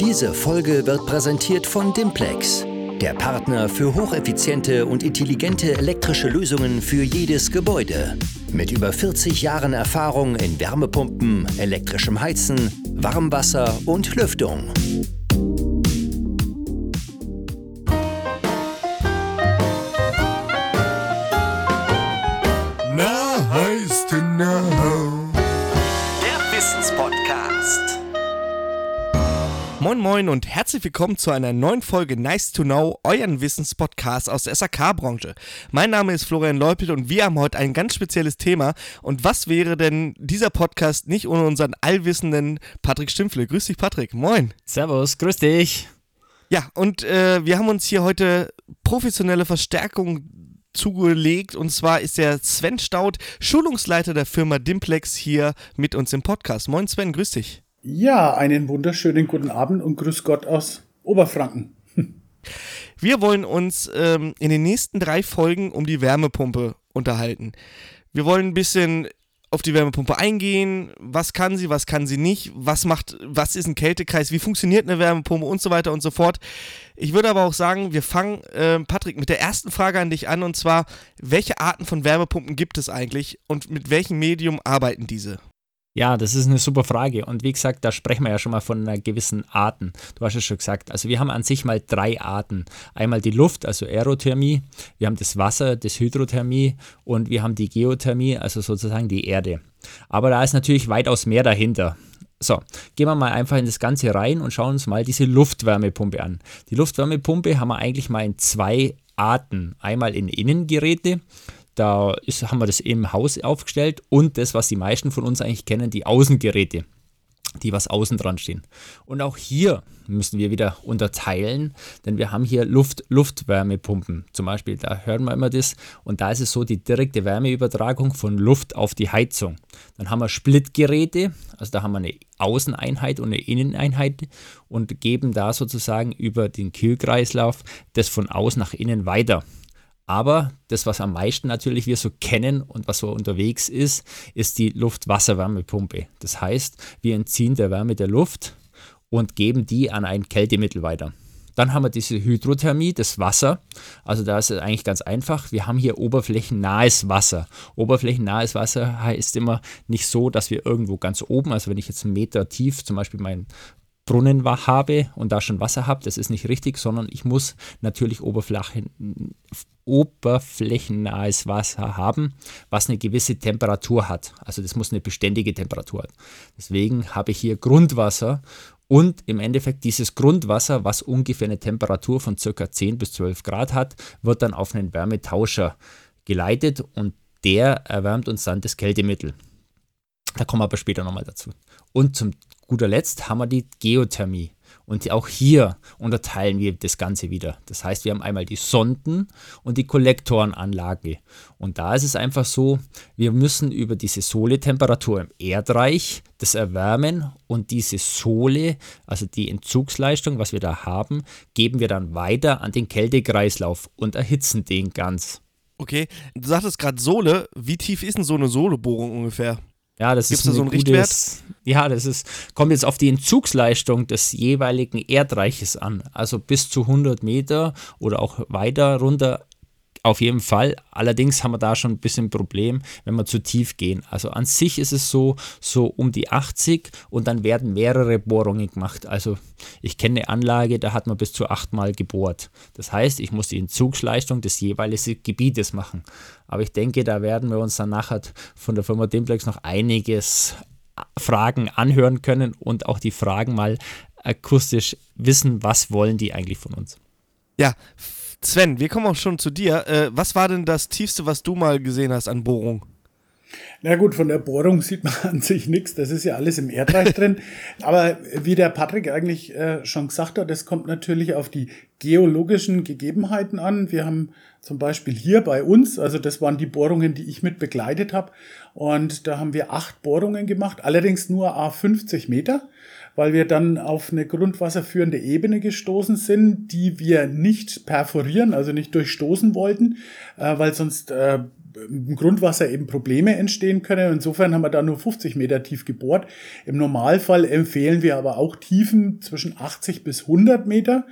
Diese Folge wird präsentiert von Dimplex, der Partner für hocheffiziente und intelligente elektrische Lösungen für jedes Gebäude. Mit über 40 Jahren Erfahrung in Wärmepumpen, elektrischem Heizen, Warmwasser und Lüftung. Moin und herzlich willkommen zu einer neuen Folge Nice to Know, euren Wissenspodcast aus der SAK-Branche. Mein Name ist Florian Leupelt und wir haben heute ein ganz spezielles Thema. Und was wäre denn dieser Podcast nicht ohne unseren allwissenden Patrick Stimpfle? Grüß dich, Patrick. Moin. Servus, grüß dich. Ja, und äh, wir haben uns hier heute professionelle Verstärkung zugelegt und zwar ist der Sven Staud, Schulungsleiter der Firma Dimplex hier mit uns im Podcast. Moin Sven, grüß dich. Ja, einen wunderschönen guten Abend und grüß Gott aus Oberfranken. Wir wollen uns ähm, in den nächsten drei Folgen um die Wärmepumpe unterhalten. Wir wollen ein bisschen auf die Wärmepumpe eingehen. Was kann sie, was kann sie nicht? Was macht, was ist ein Kältekreis? Wie funktioniert eine Wärmepumpe und so weiter und so fort. Ich würde aber auch sagen, wir fangen, äh, Patrick, mit der ersten Frage an dich an und zwar, welche Arten von Wärmepumpen gibt es eigentlich und mit welchem Medium arbeiten diese? Ja, das ist eine super Frage. Und wie gesagt, da sprechen wir ja schon mal von einer gewissen Arten. Du hast es schon gesagt. Also wir haben an sich mal drei Arten. Einmal die Luft, also Aerothermie. Wir haben das Wasser, das Hydrothermie. Und wir haben die Geothermie, also sozusagen die Erde. Aber da ist natürlich weitaus mehr dahinter. So, gehen wir mal einfach in das Ganze rein und schauen uns mal diese Luftwärmepumpe an. Die Luftwärmepumpe haben wir eigentlich mal in zwei Arten. Einmal in Innengeräte. Da ist, haben wir das im Haus aufgestellt und das, was die meisten von uns eigentlich kennen, die Außengeräte, die was außen dran stehen. Und auch hier müssen wir wieder unterteilen, denn wir haben hier Luft, Luftwärmepumpen. Zum Beispiel, da hören wir immer das. Und da ist es so die direkte Wärmeübertragung von Luft auf die Heizung. Dann haben wir Splitgeräte, also da haben wir eine Außeneinheit und eine Inneneinheit und geben da sozusagen über den Kühlkreislauf das von außen nach innen weiter. Aber das, was am meisten natürlich wir so kennen und was so unterwegs ist, ist die Luft-Wasser-Wärmepumpe. Das heißt, wir entziehen der Wärme der Luft und geben die an ein Kältemittel weiter. Dann haben wir diese Hydrothermie, das Wasser. Also da ist es eigentlich ganz einfach. Wir haben hier oberflächennahes Wasser. Oberflächennahes Wasser heißt immer nicht so, dass wir irgendwo ganz oben, also wenn ich jetzt einen Meter tief zum Beispiel mein Brunnen habe und da schon Wasser habe, das ist nicht richtig, sondern ich muss natürlich Oberflächen, oberflächennahes Wasser haben, was eine gewisse Temperatur hat. Also das muss eine beständige Temperatur haben. Deswegen habe ich hier Grundwasser und im Endeffekt dieses Grundwasser, was ungefähr eine Temperatur von ca. 10 bis 12 Grad hat, wird dann auf einen Wärmetauscher geleitet und der erwärmt uns dann das Kältemittel. Da kommen wir aber später nochmal dazu. Und zum guter Letzt haben wir die Geothermie. Und auch hier unterteilen wir das Ganze wieder. Das heißt, wir haben einmal die Sonden und die Kollektorenanlage. Und da ist es einfach so, wir müssen über diese Sohle-Temperatur im Erdreich das erwärmen und diese Sohle, also die Entzugsleistung, was wir da haben, geben wir dann weiter an den Kältekreislauf und erhitzen den ganz. Okay, du sagtest gerade Sohle. Wie tief ist denn so eine Sohlebohrung ungefähr? Ja, das Gibt's ist da so einen gutes- Richtwert? Ja, das ist, kommt jetzt auf die Entzugsleistung des jeweiligen Erdreiches an. Also bis zu 100 Meter oder auch weiter runter auf jeden Fall. Allerdings haben wir da schon ein bisschen ein Problem, wenn wir zu tief gehen. Also an sich ist es so, so um die 80 und dann werden mehrere Bohrungen gemacht. Also ich kenne eine Anlage, da hat man bis zu achtmal gebohrt. Das heißt, ich muss die Entzugsleistung des jeweiligen Gebietes machen. Aber ich denke, da werden wir uns dann nachher von der Firma Dimplex noch einiges Fragen anhören können und auch die Fragen mal akustisch wissen, was wollen die eigentlich von uns. Ja, Sven, wir kommen auch schon zu dir. Äh, was war denn das Tiefste, was du mal gesehen hast an Bohrung? Na gut, von der Bohrung sieht man an sich nichts, das ist ja alles im Erdreich drin. Aber wie der Patrick eigentlich äh, schon gesagt hat, das kommt natürlich auf die geologischen Gegebenheiten an. Wir haben zum Beispiel hier bei uns, also das waren die Bohrungen, die ich mit begleitet habe, und da haben wir acht Bohrungen gemacht, allerdings nur a 50 Meter, weil wir dann auf eine grundwasserführende Ebene gestoßen sind, die wir nicht perforieren, also nicht durchstoßen wollten, äh, weil sonst äh, im Grundwasser eben Probleme entstehen können. Insofern haben wir da nur 50 Meter tief gebohrt. Im Normalfall empfehlen wir aber auch Tiefen zwischen 80 bis 100 Meter.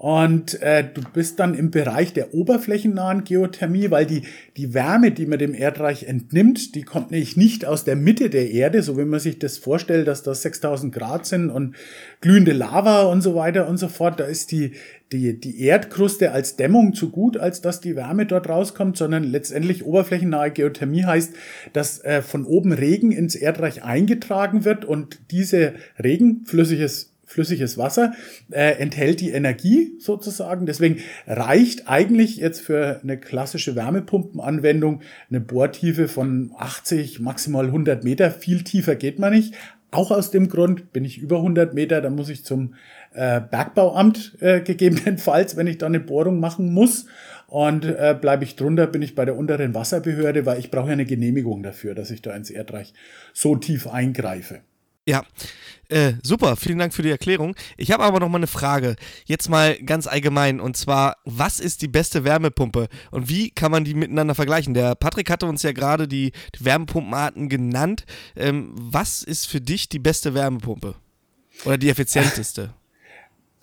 Und äh, du bist dann im Bereich der oberflächennahen Geothermie, weil die, die Wärme, die man dem Erdreich entnimmt, die kommt nämlich nicht aus der Mitte der Erde, so wie man sich das vorstellt, dass das 6000 Grad sind und glühende Lava und so weiter und so fort. Da ist die, die, die Erdkruste als Dämmung zu gut, als dass die Wärme dort rauskommt, sondern letztendlich oberflächennahe Geothermie heißt, dass äh, von oben Regen ins Erdreich eingetragen wird und diese Regen, flüssiges flüssiges Wasser, äh, enthält die Energie sozusagen. Deswegen reicht eigentlich jetzt für eine klassische Wärmepumpenanwendung eine Bohrtiefe von 80, maximal 100 Meter. Viel tiefer geht man nicht. Auch aus dem Grund bin ich über 100 Meter, da muss ich zum äh, Bergbauamt äh, gegebenenfalls, wenn ich da eine Bohrung machen muss. Und äh, bleibe ich drunter, bin ich bei der unteren Wasserbehörde, weil ich brauche ja eine Genehmigung dafür, dass ich da ins Erdreich so tief eingreife. Ja, äh, super, vielen Dank für die Erklärung. Ich habe aber noch mal eine Frage, jetzt mal ganz allgemein, und zwar, was ist die beste Wärmepumpe und wie kann man die miteinander vergleichen? Der Patrick hatte uns ja gerade die, die, Wärmepumpenarten genannt. Ähm, was ist für dich die beste Wärmepumpe oder die effizienteste?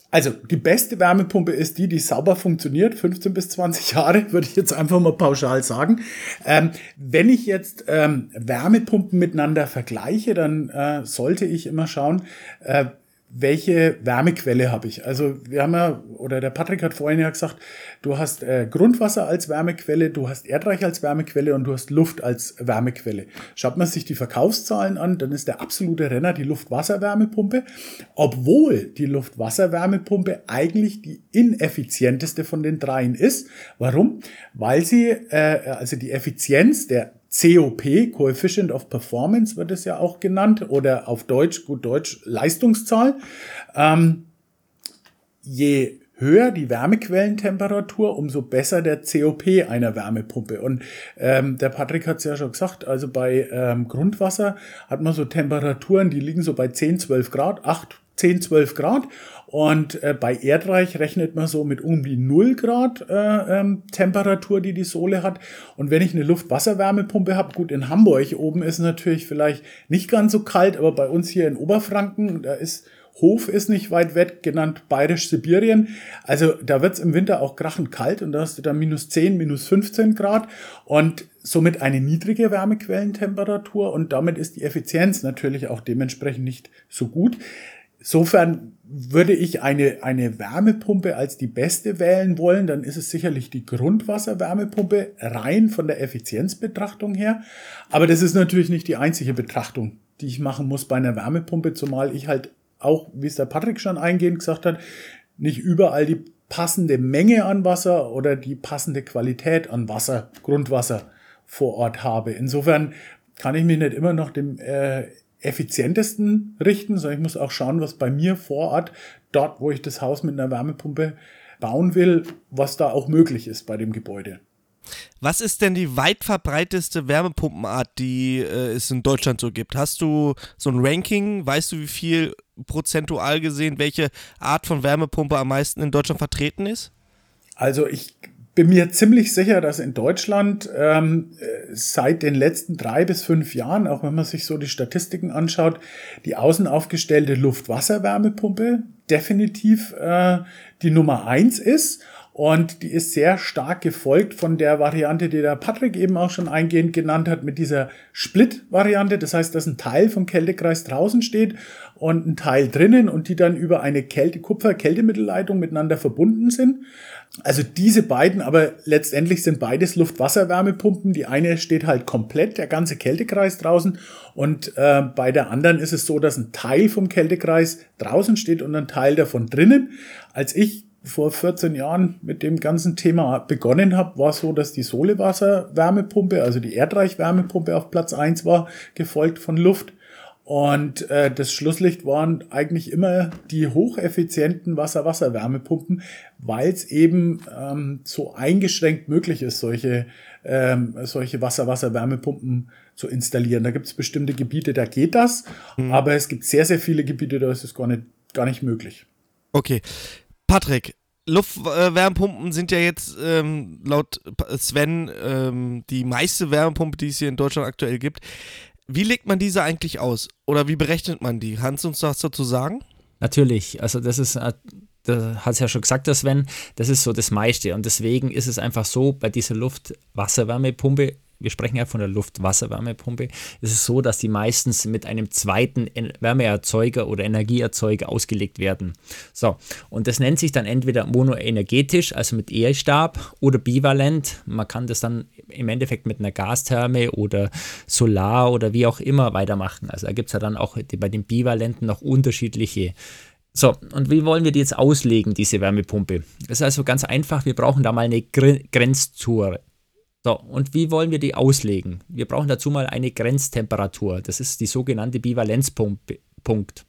Also die beste Wärmepumpe ist die, die sauber funktioniert, 15 bis 20 Jahre, würde ich jetzt einfach mal pauschal sagen. Ähm, wenn ich jetzt ähm, Wärmepumpen miteinander vergleiche, dann äh, sollte ich immer schauen, äh, welche Wärmequelle habe ich? Also wir haben ja, oder der Patrick hat vorhin ja gesagt, du hast äh, Grundwasser als Wärmequelle, du hast Erdreich als Wärmequelle und du hast Luft als Wärmequelle. Schaut man sich die Verkaufszahlen an, dann ist der absolute Renner die Luft-Wasser-Wärmepumpe, obwohl die Luft-Wasser-Wärmepumpe eigentlich die ineffizienteste von den dreien ist. Warum? Weil sie, äh, also die Effizienz der COP, Coefficient of Performance wird es ja auch genannt, oder auf Deutsch, gut Deutsch, Leistungszahl. Ähm, je höher die Wärmequellentemperatur, umso besser der COP einer Wärmepumpe. Und ähm, der Patrick hat es ja schon gesagt, also bei ähm, Grundwasser hat man so Temperaturen, die liegen so bei 10, 12 Grad, 8, 10, 12 Grad. Und äh, bei Erdreich rechnet man so mit um die 0 Grad äh, ähm, Temperatur, die die Sohle hat. Und wenn ich eine Luft-Wasser-Wärmepumpe habe, gut, in Hamburg oben ist natürlich vielleicht nicht ganz so kalt, aber bei uns hier in Oberfranken, da ist Hof ist nicht weit weg, genannt Bayerisch-Sibirien. Also da wird's im Winter auch krachend kalt und da hast du dann minus 10, minus 15 Grad und somit eine niedrige Wärmequellentemperatur und damit ist die Effizienz natürlich auch dementsprechend nicht so gut. Insofern würde ich eine, eine Wärmepumpe als die beste wählen wollen, dann ist es sicherlich die Grundwasserwärmepumpe rein von der Effizienzbetrachtung her. Aber das ist natürlich nicht die einzige Betrachtung, die ich machen muss bei einer Wärmepumpe, zumal ich halt auch, wie es der Patrick schon eingehend gesagt hat, nicht überall die passende Menge an Wasser oder die passende Qualität an Wasser, Grundwasser vor Ort habe. Insofern kann ich mich nicht immer noch dem äh, effizientesten richten, sondern ich muss auch schauen, was bei mir vor Ort, dort, wo ich das Haus mit einer Wärmepumpe bauen will, was da auch möglich ist bei dem Gebäude. Was ist denn die weit verbreiteste Wärmepumpenart, die äh, es in Deutschland so gibt? Hast du so ein Ranking? Weißt du, wie viel prozentual gesehen, welche Art von Wärmepumpe am meisten in Deutschland vertreten ist? Also ich bin mir ziemlich sicher, dass in Deutschland ähm, seit den letzten drei bis fünf Jahren, auch wenn man sich so die Statistiken anschaut, die außen aufgestellte Luft-Wasser-Wärmepumpe definitiv äh, die Nummer eins ist. Und die ist sehr stark gefolgt von der Variante, die der Patrick eben auch schon eingehend genannt hat, mit dieser Split-Variante. Das heißt, dass ein Teil vom Kältekreis draußen steht und ein Teil drinnen und die dann über eine Kälte Kupfer-Kältemittelleitung miteinander verbunden sind. Also diese beiden, aber letztendlich sind beides Luft-Wasser-Wärmepumpen. Die eine steht halt komplett, der ganze Kältekreis draußen. Und äh, bei der anderen ist es so, dass ein Teil vom Kältekreis draußen steht und ein Teil davon drinnen. Als ich vor 14 Jahren mit dem ganzen Thema begonnen habe, war so, dass die Solewasser-Wärmepumpe, also die Erdreich-Wärmepumpe auf Platz 1 war, gefolgt von Luft. Und äh, das Schlusslicht waren eigentlich immer die hocheffizienten Wasser-Wasser-Wärmepumpen, weil es eben ähm, so eingeschränkt möglich ist, solche, ähm, solche Wasser-Wasser-Wärmepumpen zu installieren. Da gibt es bestimmte Gebiete, da geht das, mhm. aber es gibt sehr, sehr viele Gebiete, da ist es gar nicht, gar nicht möglich. Okay. Patrick, Luftwärmepumpen sind ja jetzt ähm, laut Sven ähm, die meiste Wärmepumpe, die es hier in Deutschland aktuell gibt. Wie legt man diese eigentlich aus? Oder wie berechnet man die? Kannst du uns das dazu sagen? Natürlich, also das ist, äh, da hat es ja schon gesagt, der Sven, das ist so das meiste. Und deswegen ist es einfach so, bei dieser Luft-Wasserwärmepumpe wir sprechen ja von der Luft-Wasser-Wärmepumpe, ist es so, dass die meistens mit einem zweiten Wärmeerzeuger oder Energieerzeuger ausgelegt werden. So, und das nennt sich dann entweder monoenergetisch, also mit E-Stab, oder bivalent. Man kann das dann im Endeffekt mit einer Gastherme oder Solar oder wie auch immer weitermachen. Also da gibt es ja dann auch bei den Bivalenten noch unterschiedliche so, und wie wollen wir die jetzt auslegen, diese Wärmepumpe? Das ist also ganz einfach, wir brauchen da mal eine Grenzzone. So, und wie wollen wir die auslegen? Wir brauchen dazu mal eine Grenztemperatur. Das ist die sogenannte Bivalenzpunkt.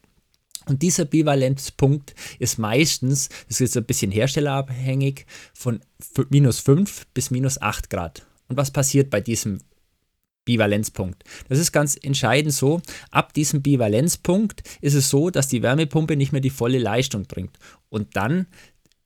Und dieser Bivalenzpunkt ist meistens, das ist ein bisschen herstellerabhängig, von minus 5 bis minus 8 Grad. Und was passiert bei diesem Bivalenzpunkt? Das ist ganz entscheidend so. Ab diesem Bivalenzpunkt ist es so, dass die Wärmepumpe nicht mehr die volle Leistung bringt. Und dann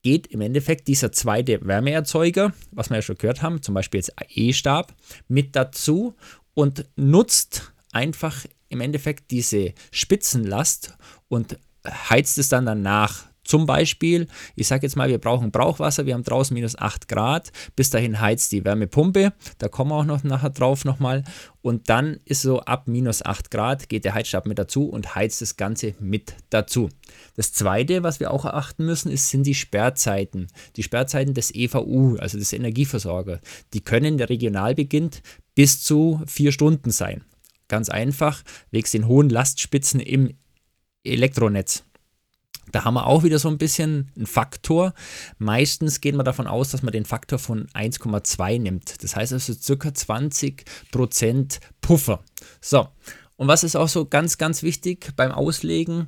geht im Endeffekt dieser zweite Wärmeerzeuger, was wir ja schon gehört haben, zum Beispiel jetzt E-Stab, mit dazu und nutzt einfach im Endeffekt diese Spitzenlast und heizt es dann danach zum Beispiel, ich sage jetzt mal, wir brauchen Brauchwasser, wir haben draußen minus 8 Grad, bis dahin heizt die Wärmepumpe, da kommen wir auch noch nachher drauf nochmal und dann ist so ab minus 8 Grad geht der Heizstab mit dazu und heizt das Ganze mit dazu. Das zweite, was wir auch erachten müssen, ist, sind die Sperrzeiten. Die Sperrzeiten des EVU, also des Energieversorgers. Die können der regional beginnt bis zu vier Stunden sein. Ganz einfach, wegen den hohen Lastspitzen im Elektronetz. Da haben wir auch wieder so ein bisschen einen Faktor. Meistens geht man davon aus, dass man den Faktor von 1,2 nimmt. Das heißt also circa 20% Puffer. So. Und was ist auch so ganz, ganz wichtig beim Auslegen?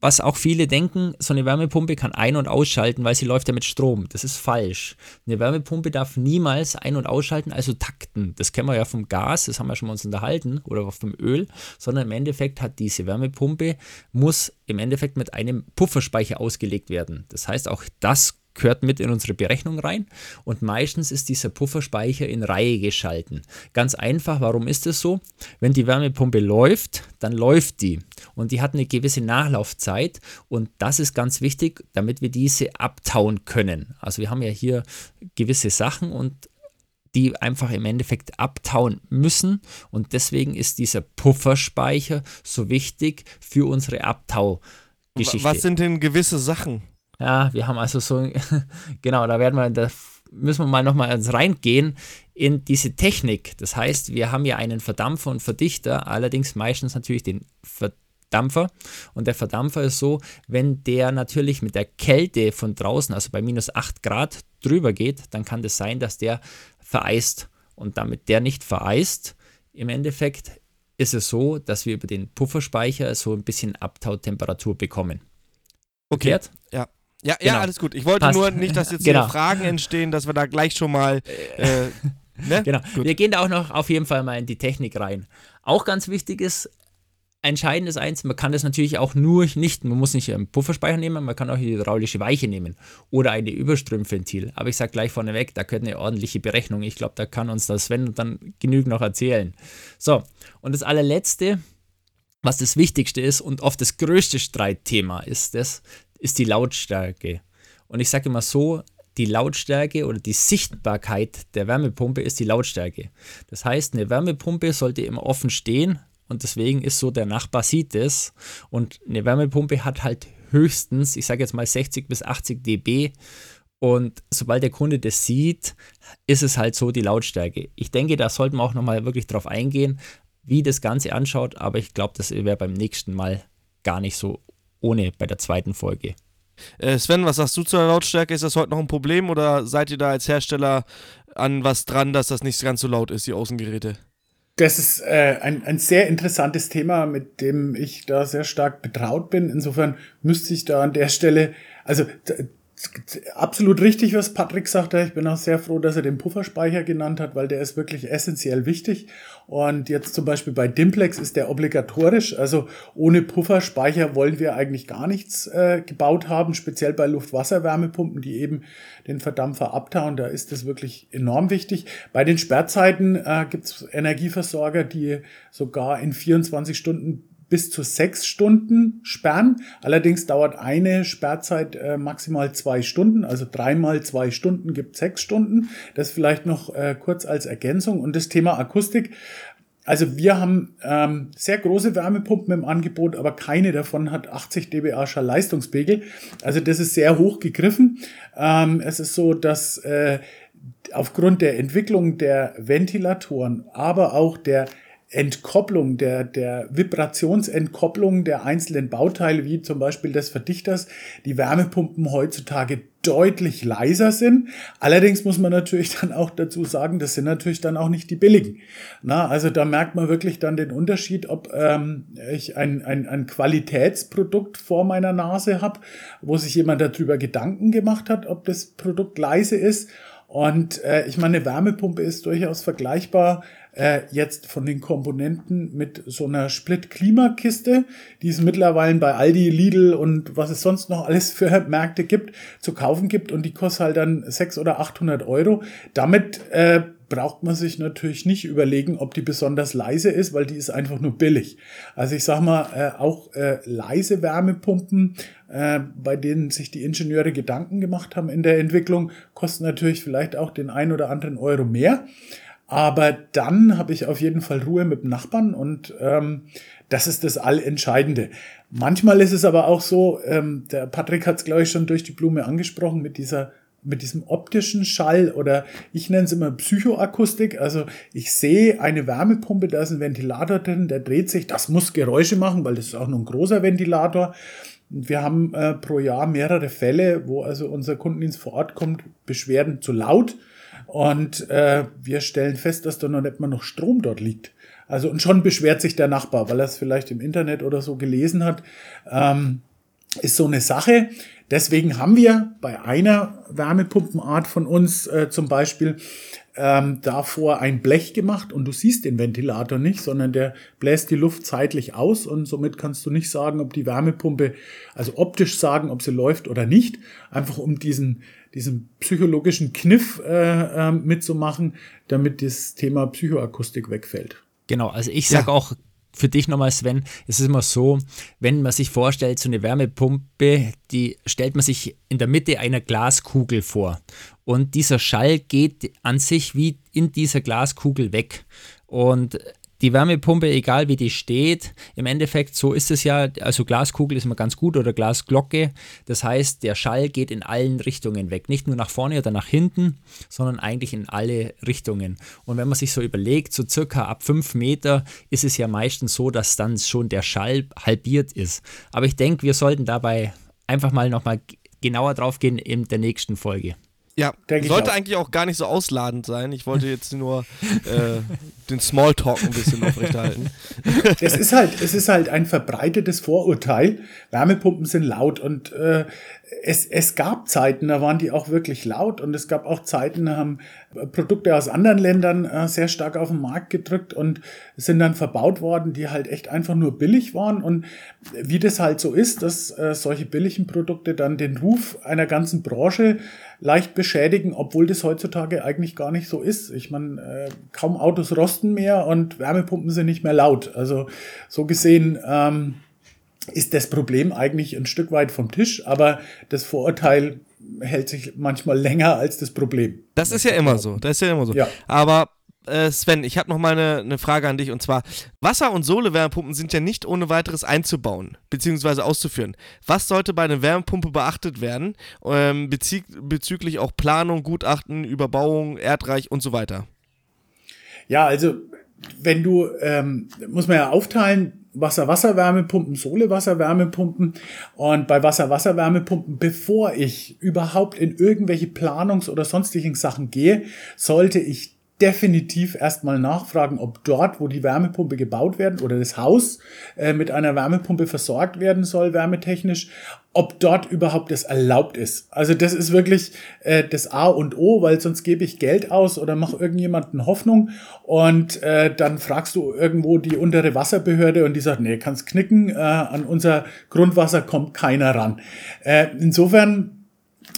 Was auch viele denken, so eine Wärmepumpe kann ein- und ausschalten, weil sie läuft ja mit Strom. Das ist falsch. Eine Wärmepumpe darf niemals ein- und ausschalten, also takten. Das kennen wir ja vom Gas, das haben wir schon mal uns unterhalten, oder vom Öl, sondern im Endeffekt hat diese Wärmepumpe, muss im Endeffekt mit einem Pufferspeicher ausgelegt werden. Das heißt, auch das gehört mit in unsere Berechnung rein und meistens ist dieser Pufferspeicher in Reihe geschalten. Ganz einfach, warum ist es so? Wenn die Wärmepumpe läuft, dann läuft die und die hat eine gewisse Nachlaufzeit und das ist ganz wichtig, damit wir diese abtauen können. Also wir haben ja hier gewisse Sachen und die einfach im Endeffekt abtauen müssen. Und deswegen ist dieser Pufferspeicher so wichtig für unsere Abtaugeschichte. Was sind denn gewisse Sachen? Ja, wir haben also so, genau, da werden wir, da müssen wir mal nochmal ins reingehen in diese Technik. Das heißt, wir haben ja einen Verdampfer und Verdichter, allerdings meistens natürlich den Verdampfer. Und der Verdampfer ist so, wenn der natürlich mit der Kälte von draußen, also bei minus 8 Grad drüber geht, dann kann das sein, dass der vereist. Und damit der nicht vereist, im Endeffekt ist es so, dass wir über den Pufferspeicher so ein bisschen Abtautemperatur bekommen. Okay. Erklärt? Ja. Ja, genau. ja, alles gut. Ich wollte Passt. nur nicht, dass jetzt genau. Fragen entstehen, dass wir da gleich schon mal. Äh, ne? Genau. Gut. Wir gehen da auch noch auf jeden Fall mal in die Technik rein. Auch ganz wichtig ist, entscheidend ist eins, man kann das natürlich auch nur nicht, man muss nicht einen Pufferspeicher nehmen, man kann auch eine hydraulische Weiche nehmen oder eine Überströmventil. Aber ich sage gleich vorneweg, da gehört eine ordentliche Berechnung. Ich glaube, da kann uns das Sven dann genügend noch erzählen. So, und das allerletzte, was das Wichtigste ist und oft das größte Streitthema ist, das ist die Lautstärke. Und ich sage immer so, die Lautstärke oder die Sichtbarkeit der Wärmepumpe ist die Lautstärke. Das heißt, eine Wärmepumpe sollte immer offen stehen und deswegen ist so, der Nachbar sieht es und eine Wärmepumpe hat halt höchstens, ich sage jetzt mal 60 bis 80 dB und sobald der Kunde das sieht, ist es halt so die Lautstärke. Ich denke, da sollten wir auch nochmal wirklich drauf eingehen, wie das Ganze anschaut, aber ich glaube, das wäre beim nächsten Mal gar nicht so ohne bei der zweiten Folge. Äh, Sven, was sagst du zur Lautstärke? Ist das heute noch ein Problem oder seid ihr da als Hersteller an was dran, dass das nicht ganz so laut ist, die Außengeräte? Das ist äh, ein, ein sehr interessantes Thema, mit dem ich da sehr stark betraut bin. Insofern müsste ich da an der Stelle, also absolut richtig, was Patrick sagte. Ich bin auch sehr froh, dass er den Pufferspeicher genannt hat, weil der ist wirklich essentiell wichtig. Und jetzt zum Beispiel bei Dimplex ist der obligatorisch. Also ohne Pufferspeicher wollen wir eigentlich gar nichts äh, gebaut haben, speziell bei Luft-Wasser-Wärmepumpen, die eben den Verdampfer abtauen. Da ist das wirklich enorm wichtig. Bei den Sperrzeiten äh, gibt es Energieversorger, die sogar in 24 Stunden bis zu sechs Stunden sperren. Allerdings dauert eine Sperrzeit äh, maximal zwei Stunden, also dreimal zwei Stunden gibt sechs Stunden. Das vielleicht noch äh, kurz als Ergänzung. Und das Thema Akustik. Also wir haben ähm, sehr große Wärmepumpen im Angebot, aber keine davon hat 80 dBA Schallleistungspegel. Also das ist sehr hoch gegriffen. Ähm, es ist so, dass äh, aufgrund der Entwicklung der Ventilatoren, aber auch der Entkopplung, der, der Vibrationsentkopplung der einzelnen Bauteile, wie zum Beispiel des Verdichters, die Wärmepumpen heutzutage deutlich leiser sind. Allerdings muss man natürlich dann auch dazu sagen, das sind natürlich dann auch nicht die billigen. Na, also da merkt man wirklich dann den Unterschied, ob ähm, ich ein, ein, ein Qualitätsprodukt vor meiner Nase habe, wo sich jemand darüber Gedanken gemacht hat, ob das Produkt leise ist. Und äh, ich meine, eine Wärmepumpe ist durchaus vergleichbar äh, jetzt von den Komponenten mit so einer Split-Klimakiste, die es mittlerweile bei Aldi, Lidl und was es sonst noch alles für Märkte gibt, zu kaufen gibt und die kostet halt dann 600 oder 800 Euro. Damit äh, braucht man sich natürlich nicht überlegen, ob die besonders leise ist, weil die ist einfach nur billig. Also ich sag mal, äh, auch äh, leise Wärmepumpen, äh, bei denen sich die Ingenieure Gedanken gemacht haben in der Entwicklung, kosten natürlich vielleicht auch den ein oder anderen Euro mehr. Aber dann habe ich auf jeden Fall Ruhe mit dem Nachbarn und ähm, das ist das Allentscheidende. Manchmal ist es aber auch so, ähm, der Patrick hat es, glaube ich, schon durch die Blume angesprochen mit dieser mit diesem optischen Schall oder ich nenne es immer Psychoakustik. Also ich sehe eine Wärmepumpe, da ist ein Ventilator drin, der dreht sich, das muss Geräusche machen, weil das ist auch nur ein großer Ventilator. Und wir haben äh, pro Jahr mehrere Fälle, wo also unser Kundendienst vor Ort kommt, Beschwerden zu laut. Und äh, wir stellen fest, dass da noch nicht mal noch Strom dort liegt. Also und schon beschwert sich der Nachbar, weil er es vielleicht im Internet oder so gelesen hat. Ähm, ist so eine Sache. Deswegen haben wir bei einer Wärmepumpenart von uns äh, zum Beispiel ähm, davor ein Blech gemacht und du siehst den Ventilator nicht, sondern der bläst die Luft zeitlich aus und somit kannst du nicht sagen, ob die Wärmepumpe, also optisch sagen, ob sie läuft oder nicht, einfach um diesen diesen psychologischen Kniff äh, äh, mitzumachen, damit das Thema Psychoakustik wegfällt. Genau, also ich sage ja. auch für dich nochmal, Sven, es ist immer so, wenn man sich vorstellt, so eine Wärmepumpe, die stellt man sich in der Mitte einer Glaskugel vor. Und dieser Schall geht an sich wie in dieser Glaskugel weg. Und die Wärmepumpe, egal wie die steht, im Endeffekt, so ist es ja, also Glaskugel ist immer ganz gut oder Glasglocke. Das heißt, der Schall geht in allen Richtungen weg. Nicht nur nach vorne oder nach hinten, sondern eigentlich in alle Richtungen. Und wenn man sich so überlegt, so circa ab 5 Meter ist es ja meistens so, dass dann schon der Schall halbiert ist. Aber ich denke, wir sollten dabei einfach mal nochmal genauer drauf gehen in der nächsten Folge. Ja, sollte eigentlich auch gar nicht so ausladend sein. Ich wollte jetzt nur äh, den Smalltalk ein bisschen aufrechterhalten. Es ist halt, es ist halt ein verbreitetes Vorurteil. Wärmepumpen sind laut und äh, es, es gab Zeiten, da waren die auch wirklich laut und es gab auch Zeiten, da haben Produkte aus anderen Ländern äh, sehr stark auf den Markt gedrückt und sind dann verbaut worden, die halt echt einfach nur billig waren und wie das halt so ist, dass äh, solche billigen Produkte dann den Ruf einer ganzen Branche leicht beschädigen, obwohl das heutzutage eigentlich gar nicht so ist. Ich meine, äh, kaum Autos rosten mehr und Wärmepumpen sind nicht mehr laut. Also so gesehen ähm, ist das Problem eigentlich ein Stück weit vom Tisch, aber das Vorurteil hält sich manchmal länger als das Problem. Das ist ja immer so. Das ist ja immer so. Ja. Aber äh, Sven, ich habe noch mal eine, eine, Frage an dich und zwar: Wasser- und Sohlewärmepumpen sind ja nicht ohne weiteres einzubauen bzw. auszuführen. Was sollte bei einer Wärmepumpe beachtet werden ähm, bezü bezüglich auch Planung, Gutachten, Überbauung, Erdreich und so weiter? Ja, also wenn du, ähm, muss man ja aufteilen, Wasser-Wasser-Wärmepumpen, Sohle-Wasser-Wärmepumpen. Und bei Wasser-Wasser-Wärmepumpen, bevor ich überhaupt in irgendwelche Planungs- oder sonstigen Sachen gehe, sollte ich definitiv erstmal nachfragen, ob dort, wo die Wärmepumpe gebaut werden oder das Haus äh, mit einer Wärmepumpe versorgt werden soll, wärmetechnisch, ob dort überhaupt das erlaubt ist. Also das ist wirklich äh, das A und O, weil sonst gebe ich Geld aus oder mache irgendjemanden Hoffnung und äh, dann fragst du irgendwo die untere Wasserbehörde und die sagt, nee, kannst knicken, äh, an unser Grundwasser kommt keiner ran. Äh, insofern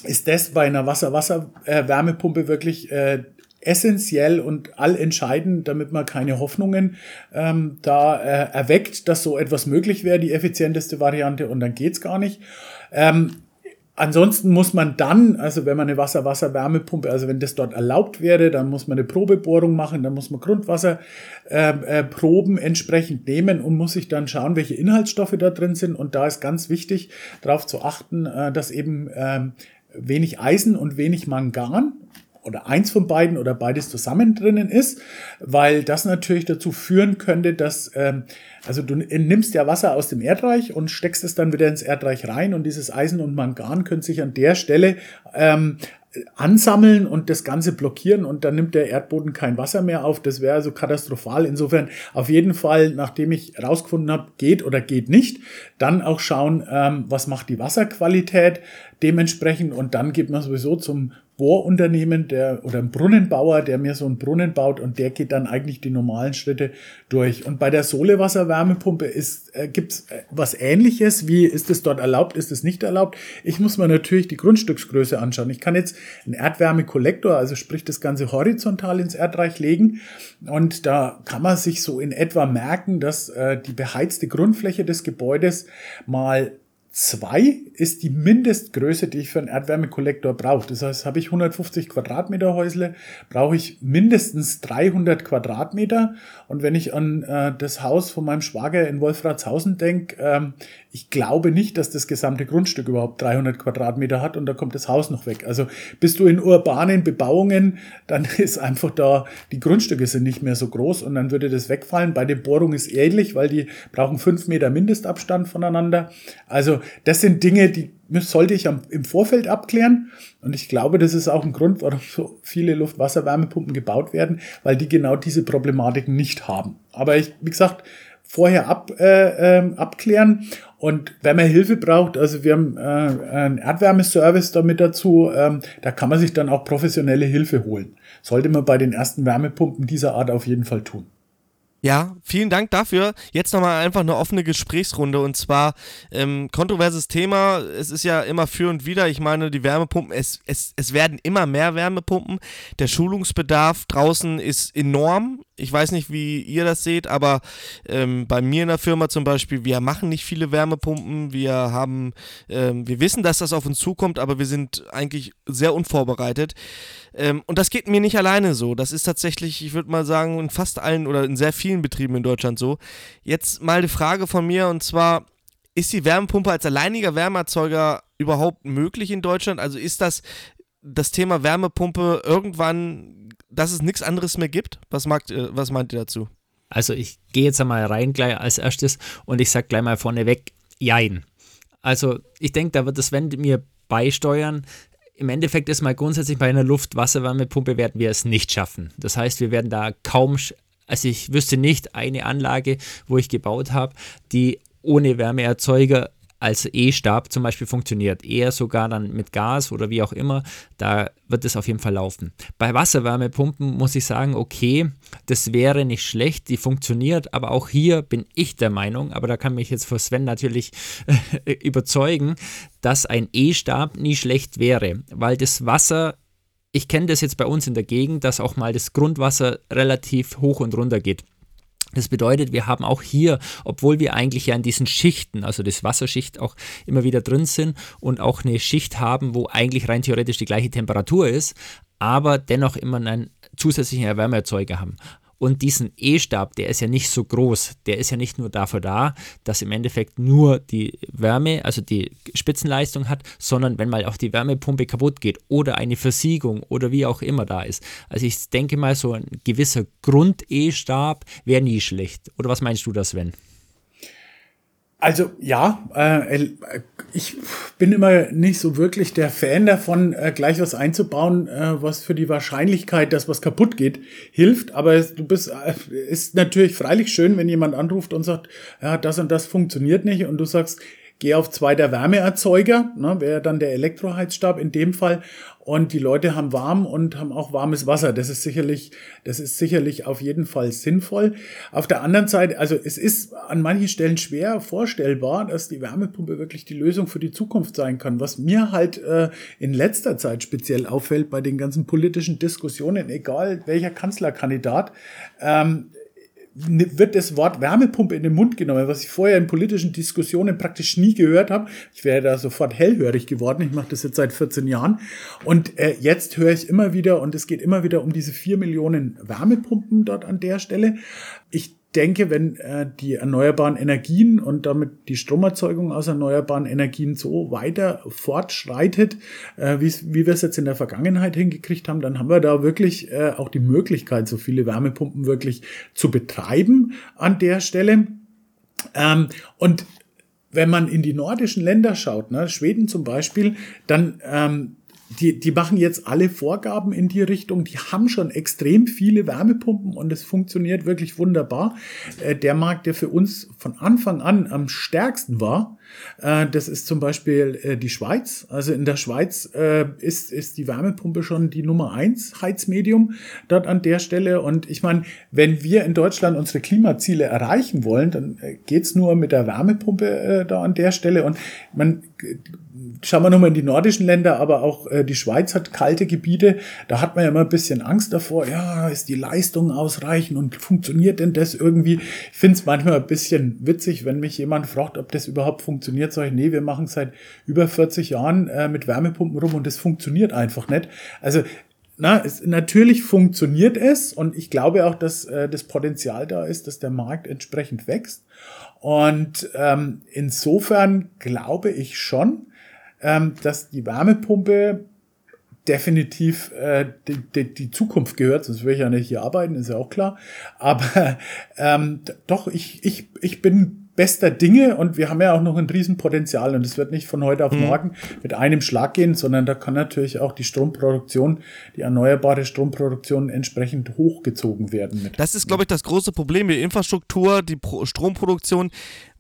ist das bei einer Wasser-Wasser-Wärmepumpe wirklich äh, essentiell und allentscheidend, damit man keine Hoffnungen ähm, da äh, erweckt, dass so etwas möglich wäre, die effizienteste Variante und dann geht's gar nicht. Ähm, Ansonsten muss man dann, also wenn man eine Wasser-Wasser-Wärmepumpe, also wenn das dort erlaubt wäre, dann muss man eine Probebohrung machen, dann muss man Grundwasserproben äh, äh, entsprechend nehmen und muss sich dann schauen, welche Inhaltsstoffe da drin sind. Und da ist ganz wichtig, darauf zu achten, äh, dass eben ähm, wenig Eisen und wenig Mangan oder eins von beiden oder beides zusammen drinnen ist, weil das natürlich dazu führen könnte, dass, ähm, also du nimmst ja Wasser aus dem Erdreich und steckst es dann wieder ins Erdreich rein und dieses Eisen und Mangan können sich an der Stelle ähm, ansammeln und das Ganze blockieren und dann nimmt der Erdboden kein Wasser mehr auf. Das wäre also katastrophal. Insofern auf jeden Fall, nachdem ich herausgefunden habe, geht oder geht nicht, dann auch schauen, ähm, was macht die Wasserqualität dementsprechend und dann geht man sowieso zum Bohrunternehmen der, oder ein Brunnenbauer, der mir so einen Brunnen baut und der geht dann eigentlich die normalen Schritte durch. Und bei der Solewasserwärmepumpe ist, äh, gibt's äh, was ähnliches. Wie ist es dort erlaubt, ist es nicht erlaubt? Ich muss mir natürlich die Grundstücksgröße anschauen. Ich kann jetzt einen Erdwärmekollektor, also sprich das Ganze horizontal ins Erdreich legen und da kann man sich so in etwa merken, dass äh, die beheizte Grundfläche des Gebäudes mal 2 ist die Mindestgröße, die ich für einen Erdwärmekollektor brauche. Das heißt, habe ich 150 Quadratmeter Häusle, brauche ich mindestens 300 Quadratmeter. Und wenn ich an äh, das Haus von meinem Schwager in Wolfratshausen denke, ähm, ich glaube nicht, dass das gesamte Grundstück überhaupt 300 Quadratmeter hat und da kommt das Haus noch weg. Also bist du in urbanen Bebauungen, dann ist einfach da, die Grundstücke sind nicht mehr so groß und dann würde das wegfallen. Bei der Bohrung ist ähnlich, weil die brauchen fünf Meter Mindestabstand voneinander. Also das sind Dinge, die sollte ich im Vorfeld abklären. Und ich glaube, das ist auch ein Grund, warum so viele Luft-Wasser-Wärmepumpen gebaut werden, weil die genau diese Problematiken nicht haben. Aber ich, wie gesagt, vorher ab, äh, äh, abklären. Und wenn man Hilfe braucht, also wir haben äh, einen Erdwärmeservice damit dazu, ähm, da kann man sich dann auch professionelle Hilfe holen. Sollte man bei den ersten Wärmepumpen dieser Art auf jeden Fall tun. Ja, vielen Dank dafür. Jetzt nochmal einfach eine offene Gesprächsrunde und zwar ähm, kontroverses Thema. Es ist ja immer für und wieder. Ich meine, die Wärmepumpen, es, es, es werden immer mehr Wärmepumpen. Der Schulungsbedarf draußen ist enorm. Ich weiß nicht, wie ihr das seht, aber ähm, bei mir in der Firma zum Beispiel, wir machen nicht viele Wärmepumpen. Wir haben, ähm, wir wissen, dass das auf uns zukommt, aber wir sind eigentlich sehr unvorbereitet. Ähm, und das geht mir nicht alleine so. Das ist tatsächlich, ich würde mal sagen, in fast allen oder in sehr vielen Betrieben in Deutschland so. Jetzt mal eine Frage von mir und zwar, ist die Wärmepumpe als alleiniger Wärmeerzeuger überhaupt möglich in Deutschland? Also ist das das Thema Wärmepumpe irgendwann, dass es nichts anderes mehr gibt? Was, mag, was meint ihr dazu? Also ich gehe jetzt einmal rein gleich als erstes und ich sage gleich mal vorneweg, jein. Also ich denke, da wird das Sven mir beisteuern im Endeffekt ist mal grundsätzlich bei einer Luft-Wasserwärmepumpe werden wir es nicht schaffen. Das heißt, wir werden da kaum, also ich wüsste nicht eine Anlage, wo ich gebaut habe, die ohne Wärmeerzeuger als E-Stab zum Beispiel funktioniert. Eher sogar dann mit Gas oder wie auch immer, da wird es auf jeden Fall laufen. Bei Wasserwärmepumpen muss ich sagen, okay, das wäre nicht schlecht, die funktioniert, aber auch hier bin ich der Meinung, aber da kann mich jetzt für Sven natürlich überzeugen, dass ein E-Stab nie schlecht wäre, weil das Wasser ich kenne das jetzt bei uns in der Gegend, dass auch mal das Grundwasser relativ hoch und runter geht. Das bedeutet, wir haben auch hier, obwohl wir eigentlich ja in diesen Schichten, also das Wasserschicht auch immer wieder drin sind und auch eine Schicht haben, wo eigentlich rein theoretisch die gleiche Temperatur ist, aber dennoch immer einen zusätzlichen Erwärmeerzeuger haben. Und diesen E-Stab, der ist ja nicht so groß, der ist ja nicht nur dafür da, dass im Endeffekt nur die Wärme, also die Spitzenleistung hat, sondern wenn mal auch die Wärmepumpe kaputt geht oder eine Versiegung oder wie auch immer da ist. Also ich denke mal, so ein gewisser Grund-E-Stab wäre nie schlecht. Oder was meinst du da, Sven? Also ja, äh, ich bin immer nicht so wirklich der Fan davon, äh, gleich was einzubauen, äh, was für die Wahrscheinlichkeit, dass was kaputt geht, hilft. Aber es, du bist, äh, ist natürlich freilich schön, wenn jemand anruft und sagt, ja, das und das funktioniert nicht und du sagst, geh auf zwei der Wärmeerzeuger, ne, wäre dann der Elektroheizstab in dem Fall. Und die Leute haben warm und haben auch warmes Wasser. Das ist sicherlich, das ist sicherlich auf jeden Fall sinnvoll. Auf der anderen Seite, also es ist an manchen Stellen schwer vorstellbar, dass die Wärmepumpe wirklich die Lösung für die Zukunft sein kann. Was mir halt äh, in letzter Zeit speziell auffällt bei den ganzen politischen Diskussionen, egal welcher Kanzlerkandidat, ähm, wird das Wort Wärmepumpe in den Mund genommen, was ich vorher in politischen Diskussionen praktisch nie gehört habe. Ich wäre da sofort hellhörig geworden. Ich mache das jetzt seit 14 Jahren. Und äh, jetzt höre ich immer wieder, und es geht immer wieder um diese vier Millionen Wärmepumpen dort an der Stelle. Ich denke, wenn äh, die erneuerbaren Energien und damit die Stromerzeugung aus erneuerbaren Energien so weiter fortschreitet, äh, wie wir es jetzt in der Vergangenheit hingekriegt haben, dann haben wir da wirklich äh, auch die Möglichkeit, so viele Wärmepumpen wirklich zu betreiben an der Stelle. Ähm, und wenn man in die nordischen Länder schaut, ne, Schweden zum Beispiel, dann ähm, die, die machen jetzt alle Vorgaben in die Richtung. Die haben schon extrem viele Wärmepumpen und es funktioniert wirklich wunderbar. Äh, der Markt, der für uns von Anfang an am stärksten war, äh, das ist zum Beispiel äh, die Schweiz. Also in der Schweiz ist, ist die Wärmepumpe schon die Nummer eins Heizmedium dort an der Stelle. Und ich meine, wenn wir in Deutschland unsere Klimaziele erreichen wollen, dann geht's nur mit der Wärmepumpe da an der Stelle. Und man schauen wir nochmal in die nordischen Länder, aber auch äh, die Schweiz hat kalte Gebiete. Da hat man ja immer ein bisschen Angst davor, ja, ist die Leistung ausreichend und funktioniert denn das irgendwie? Ich finde es manchmal ein bisschen witzig, wenn mich jemand fragt, ob das überhaupt funktioniert. Sag ich, nee, wir machen seit über 40 Jahren äh, mit Wärmepumpen rum und das funktioniert einfach nicht. Also na, es, natürlich funktioniert es und ich glaube auch, dass äh, das Potenzial da ist, dass der Markt entsprechend wächst. Und ähm, insofern glaube ich schon, ähm, dass die Wärmepumpe definitiv äh, die, die, die Zukunft gehört, sonst würde ich ja nicht hier arbeiten, ist ja auch klar. Aber ähm, doch, ich, ich, ich bin bester Dinge und wir haben ja auch noch ein Riesenpotenzial und es wird nicht von heute auf mhm. morgen mit einem Schlag gehen, sondern da kann natürlich auch die Stromproduktion, die erneuerbare Stromproduktion entsprechend hochgezogen werden. Das ist, glaube ich, das große Problem, die Infrastruktur, die Pro Stromproduktion,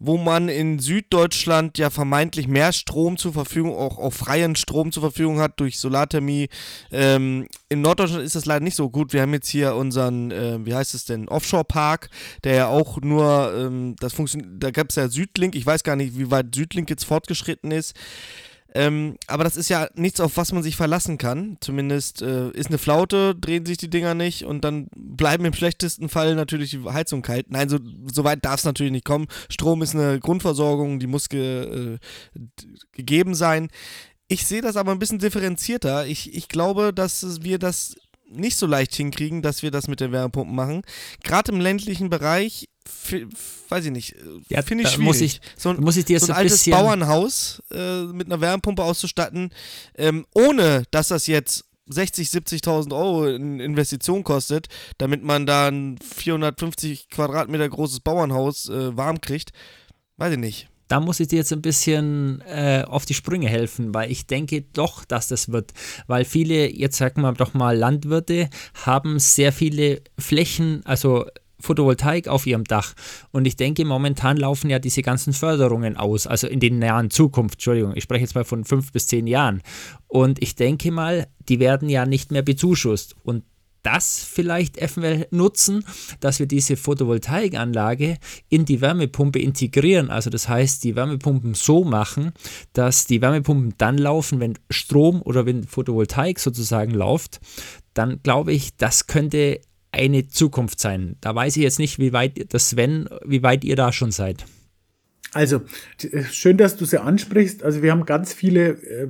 wo man in Süddeutschland ja vermeintlich mehr Strom zur Verfügung, auch, auch freien Strom zur Verfügung hat durch Solarthermie. Ähm, in Norddeutschland ist das leider nicht so gut. Wir haben jetzt hier unseren, äh, wie heißt es denn, Offshore-Park, der ja auch nur, ähm, das funktioniert, da gab es ja Südlink, ich weiß gar nicht, wie weit Südlink jetzt fortgeschritten ist. Ähm, aber das ist ja nichts, auf was man sich verlassen kann. Zumindest äh, ist eine Flaute, drehen sich die Dinger nicht und dann bleiben im schlechtesten Fall natürlich die Heizung kalt. Nein, so, so weit darf es natürlich nicht kommen. Strom ist eine Grundversorgung, die muss ge, äh, gegeben sein. Ich sehe das aber ein bisschen differenzierter. Ich, ich glaube, dass wir das nicht so leicht hinkriegen, dass wir das mit den Wärmepumpen machen. Gerade im ländlichen Bereich, weiß ich nicht, ja, finde ich schwierig. Muss ich, so ein, muss ich dir so ein, ein altes Bauernhaus äh, mit einer Wärmepumpe auszustatten, ähm, ohne dass das jetzt 60, 70.000 Euro in Investition kostet, damit man da ein 450 Quadratmeter großes Bauernhaus äh, warm kriegt, weiß ich nicht da muss ich dir jetzt ein bisschen äh, auf die Sprünge helfen, weil ich denke doch, dass das wird. Weil viele, jetzt sagen wir doch mal Landwirte, haben sehr viele Flächen, also Photovoltaik auf ihrem Dach. Und ich denke, momentan laufen ja diese ganzen Förderungen aus, also in den nahen Zukunft, Entschuldigung, ich spreche jetzt mal von fünf bis zehn Jahren. Und ich denke mal, die werden ja nicht mehr bezuschusst. Und das vielleicht eventuell nutzen, dass wir diese Photovoltaikanlage in die Wärmepumpe integrieren. Also das heißt, die Wärmepumpen so machen, dass die Wärmepumpen dann laufen, wenn Strom oder wenn Photovoltaik sozusagen läuft. Dann glaube ich, das könnte eine Zukunft sein. Da weiß ich jetzt nicht, wie weit das Sven, wie weit ihr da schon seid. Also, äh, schön, dass du sie ansprichst. Also, wir haben ganz viele, äh,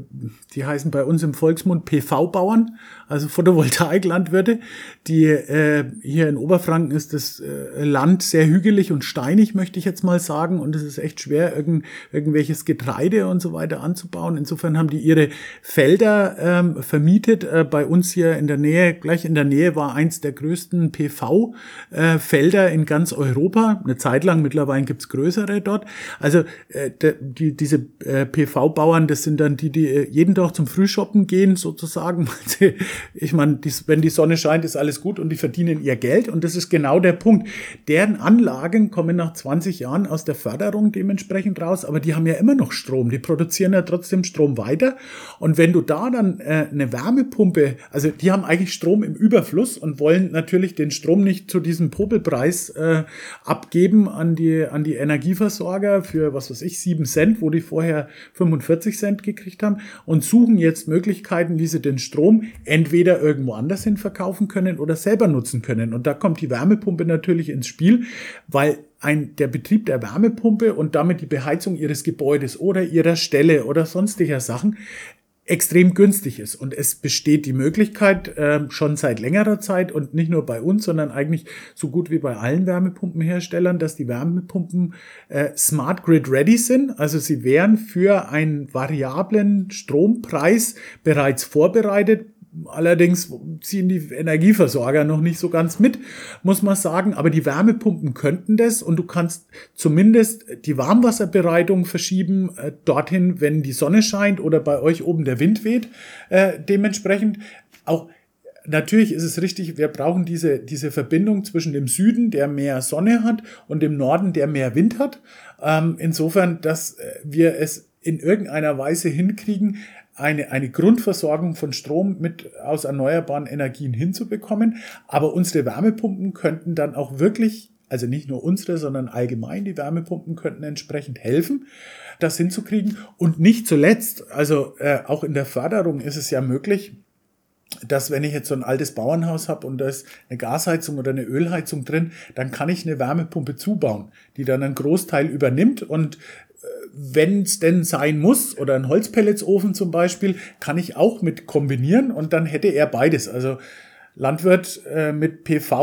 die heißen bei uns im Volksmund PV-Bauern. Also Photovoltaiklandwirte, die äh, hier in Oberfranken ist das äh, Land sehr hügelig und steinig, möchte ich jetzt mal sagen, und es ist echt schwer, irgend, irgendwelches Getreide und so weiter anzubauen. Insofern haben die ihre Felder ähm, vermietet. Äh, bei uns hier in der Nähe, gleich in der Nähe war eins der größten PV-Felder äh, in ganz Europa. Eine Zeit lang, mittlerweile gibt's größere dort. Also äh, die, diese äh, PV-Bauern, das sind dann die, die äh, jeden Tag zum Frühshoppen gehen, sozusagen. ich meine, wenn die Sonne scheint, ist alles gut und die verdienen ihr Geld. Und das ist genau der Punkt. Deren Anlagen kommen nach 20 Jahren aus der Förderung dementsprechend raus, aber die haben ja immer noch Strom. Die produzieren ja trotzdem Strom weiter. Und wenn du da dann äh, eine Wärmepumpe, also die haben eigentlich Strom im Überfluss und wollen natürlich den Strom nicht zu diesem Popelpreis äh, abgeben an die, an die Energieversorger für, was weiß ich, 7 Cent, wo die vorher 45 Cent gekriegt haben und suchen jetzt Möglichkeiten, wie sie den Strom entweder irgendwo anders hin verkaufen können oder selber nutzen können. Und da kommt die Wärmepumpe natürlich ins Spiel, weil ein, der Betrieb der Wärmepumpe und damit die Beheizung ihres Gebäudes oder ihrer Stelle oder sonstiger Sachen extrem günstig ist. Und es besteht die Möglichkeit äh, schon seit längerer Zeit und nicht nur bei uns, sondern eigentlich so gut wie bei allen Wärmepumpenherstellern, dass die Wärmepumpen äh, Smart Grid Ready sind. Also sie wären für einen variablen Strompreis bereits vorbereitet, Allerdings ziehen die Energieversorger noch nicht so ganz mit, muss man sagen. Aber die Wärmepumpen könnten das und du kannst zumindest die Warmwasserbereitung verschieben äh, dorthin, wenn die Sonne scheint oder bei euch oben der Wind weht. Äh, dementsprechend auch Natürlich ist es richtig, wir brauchen diese, diese Verbindung zwischen dem Süden, der mehr Sonne hat, und dem Norden, der mehr Wind hat. Ähm, insofern, dass äh, wir es in irgendeiner Weise hinkriegen, eine, eine Grundversorgung von Strom mit aus erneuerbaren Energien hinzubekommen. Aber unsere Wärmepumpen könnten dann auch wirklich, also nicht nur unsere, sondern allgemein die Wärmepumpen könnten entsprechend helfen, das hinzukriegen. Und nicht zuletzt, also äh, auch in der Förderung ist es ja möglich, dass wenn ich jetzt so ein altes Bauernhaus habe und da ist eine Gasheizung oder eine Ölheizung drin, dann kann ich eine Wärmepumpe zubauen, die dann einen Großteil übernimmt und wenn es denn sein muss, oder ein Holzpelletsofen zum Beispiel, kann ich auch mit kombinieren und dann hätte er beides. Also Landwirt äh, mit PV-Ertrag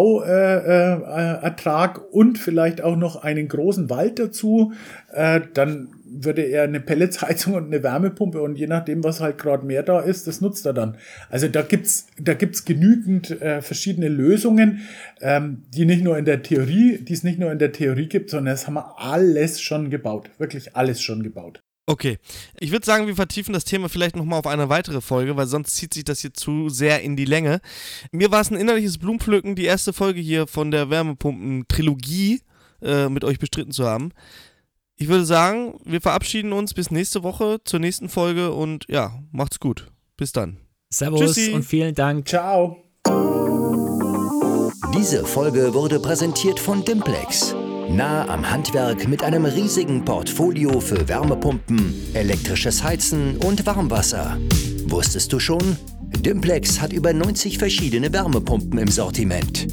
äh, äh, und vielleicht auch noch einen großen Wald dazu, äh, dann würde er eine Pelletsheizung und eine Wärmepumpe und je nachdem, was halt gerade mehr da ist, das nutzt er dann. Also da gibt's da gibt's genügend äh, verschiedene Lösungen, ähm, die nicht nur in der Theorie, die es nicht nur in der Theorie gibt, sondern das haben wir alles schon gebaut. Wirklich alles schon gebaut. Okay, ich würde sagen, wir vertiefen das Thema vielleicht nochmal auf eine weitere Folge, weil sonst zieht sich das hier zu sehr in die Länge. Mir war es ein innerliches Blumenpflücken, die erste Folge hier von der Wärmepumpen-Trilogie äh, mit euch bestritten zu haben. Ich würde sagen, wir verabschieden uns bis nächste Woche zur nächsten Folge und ja, macht's gut. Bis dann. Servus Tschüssi. und vielen Dank. Ciao. Diese Folge wurde präsentiert von Dimplex. Nah am Handwerk mit einem riesigen Portfolio für Wärmepumpen, elektrisches Heizen und Warmwasser. Wusstest du schon? Dimplex hat über 90 verschiedene Wärmepumpen im Sortiment.